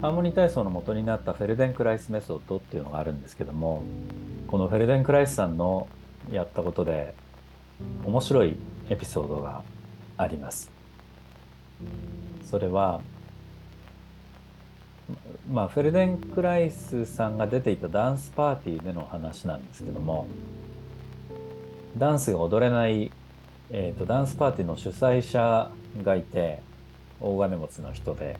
ハーモニー体操の元になったフェルデンクライスメソッドっていうのがあるんですけどもこのフェルデンクライスさんのやったことで面白いエピソードがあります。それはまあフェルデンクライスさんが出ていたダンスパーティーでの話なんですけどもダンスが踊れない、えーと、ダンスパーティーの主催者がいて大金持ちの人で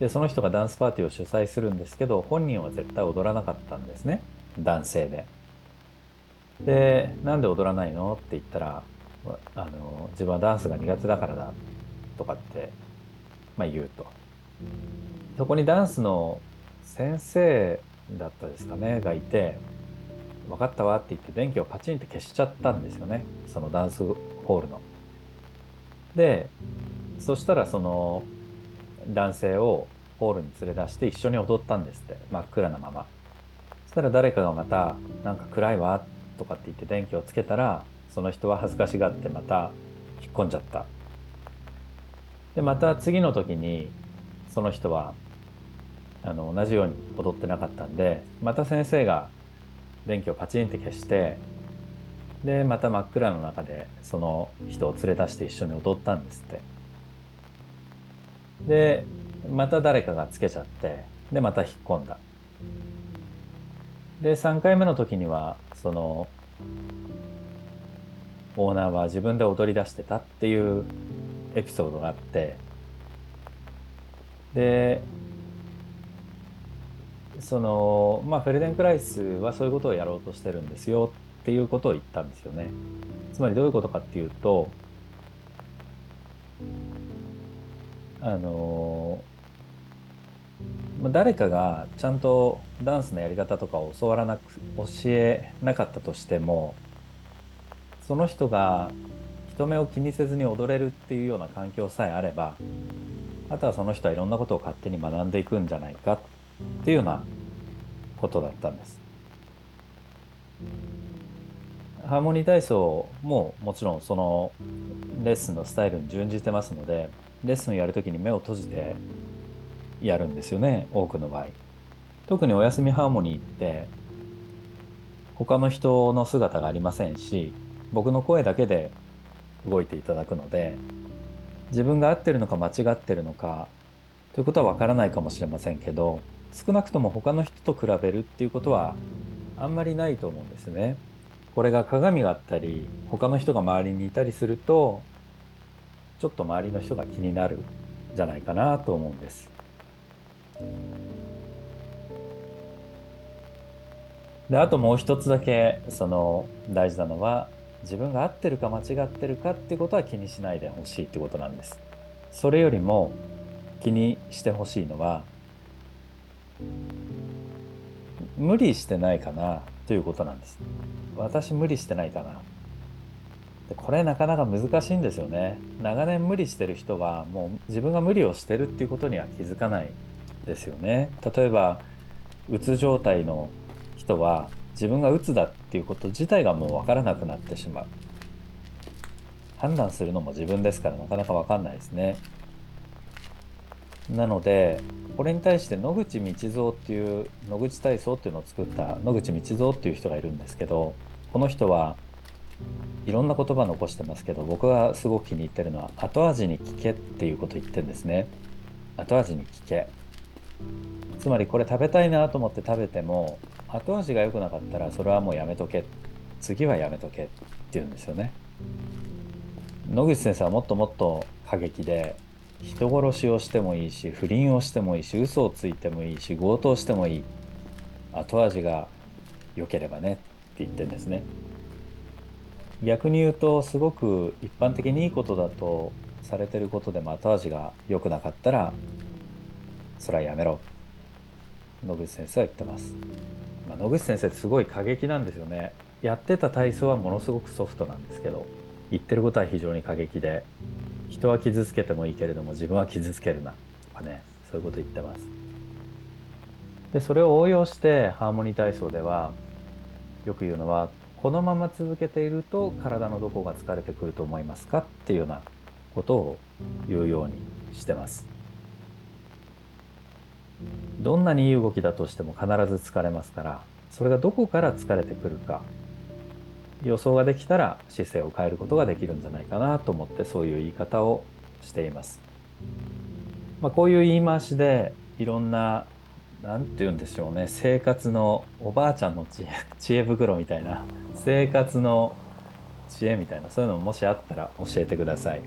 でその人がダンスパーティーを主催するんですけど本人は絶対踊らなかったんですね男性で。でなんで踊らないのって言ったらあの自分はダンスが苦手だからだとかって、まあ、言うとそこにダンスの先生だったですかねがいて分かったわって言って電気をパチンって消しちゃったんですよねそのダンスホールの。でそしたらその男性をホールに連れ出して一緒に踊ったんですって真っ暗なまま。そしたら誰かがまた「なんか暗いわ」とかって言って電気をつけたらその人は恥ずかしがってまた引っ込んじゃった。でまた次の時にその人はあの同じように踊ってなかったんでまた先生が電気をパチンって消してでまた真っ暗の中でその人を連れ出して一緒に踊ったんですってでまた誰かがつけちゃってでまた引っ込んだで3回目の時にはそのオーナーは自分で踊り出してたっていうエピソードがあってでそのまあフェルデンクライスはそういうことをやろうとしてるんですよっていうことを言ったんですよね。つまりどういうことかっていうとあの誰かがちゃんとダンスのやり方とかを教わらなく教えなかったとしてもその人が人目を気にせずに踊れるっていうような環境さえあればあとはその人はいろんなことを勝手に学んでいくんじゃないかっていうようなことだったんです。ハーモニー体操ももちろんそのレッスンのスタイルに準じてますのでレッスンやるときに目を閉じてやるんですよね多くの場合。特にお休みハーモニーって他の人の姿がありませんし僕の声だけで動いていただくので自分が合ってるのか間違ってるのかということはわからないかもしれませんけど少なくとも他の人と比べるっていうことはあんまりないと思うんですね。これが鏡があったり他の人が周りにいたりするとちょっと周りの人が気になるじゃないかなと思うんです。であともう一つだけその大事なのは自分が合ってるか間違ってるかってことは気にしないでほしいってことなんです。それよりも気にしてほしいのは無理してないかなということなんです。私無理してないかな。でこれなかなか難しいんですよね。長年無理してる人はもう自分が無理をしてるっていうことには気づかないですよね。例えばうつ状態の人は自分がうつだっていうこと自体がもう分からなくなってしまう。判断するのも自分ですからなかなか分かんないですね。なのでこれに対して野口道蔵っていう野口体操っていうのを作った野口道蔵っていう人がいるんですけどこの人はいろんな言葉残してますけど僕がすごく気に入ってるのは後味に聞けっていうこと言ってるんですね。後味に聞け。つまりこれ食べたいなと思って食べても後味が良くなかったらそれはもうやめとけ。次はやめとけって言うんですよね。野口先生はもっともっと過激で人殺しをしてもいいし不倫をしてもいいし嘘をついてもいいし強盗してもいい。後味が良ければねって言ってるんですね。逆に言うとすごく一般的にいいことだとされてることでも後味が良くなかったらそれはやめろ。野口先生は言ってます、まあ、野口先生すごい過激なんですよね。やってた体操はものすごくソフトなんですけど言ってることは非常に過激で人は傷つけてもいいけれども自分は傷つけるな。とかねそういうこと言ってます。でそれを応用してハーモニー体操ではよく言うのはこのまま続けていると体のどこが疲れてくると思いますかっていうようなことを言うようにしてますどんなにいい動きだとしても必ず疲れますからそれがどこから疲れてくるか予想ができたら姿勢を変えることができるんじゃないかなと思ってそういう言い方をしています。まあ、こういう言い回しでいろんな何て言うんでしょうね。生活のおばあちゃんの知恵知恵袋みたいな。生活の知恵みたいな。そういうのももしあったら教えてください。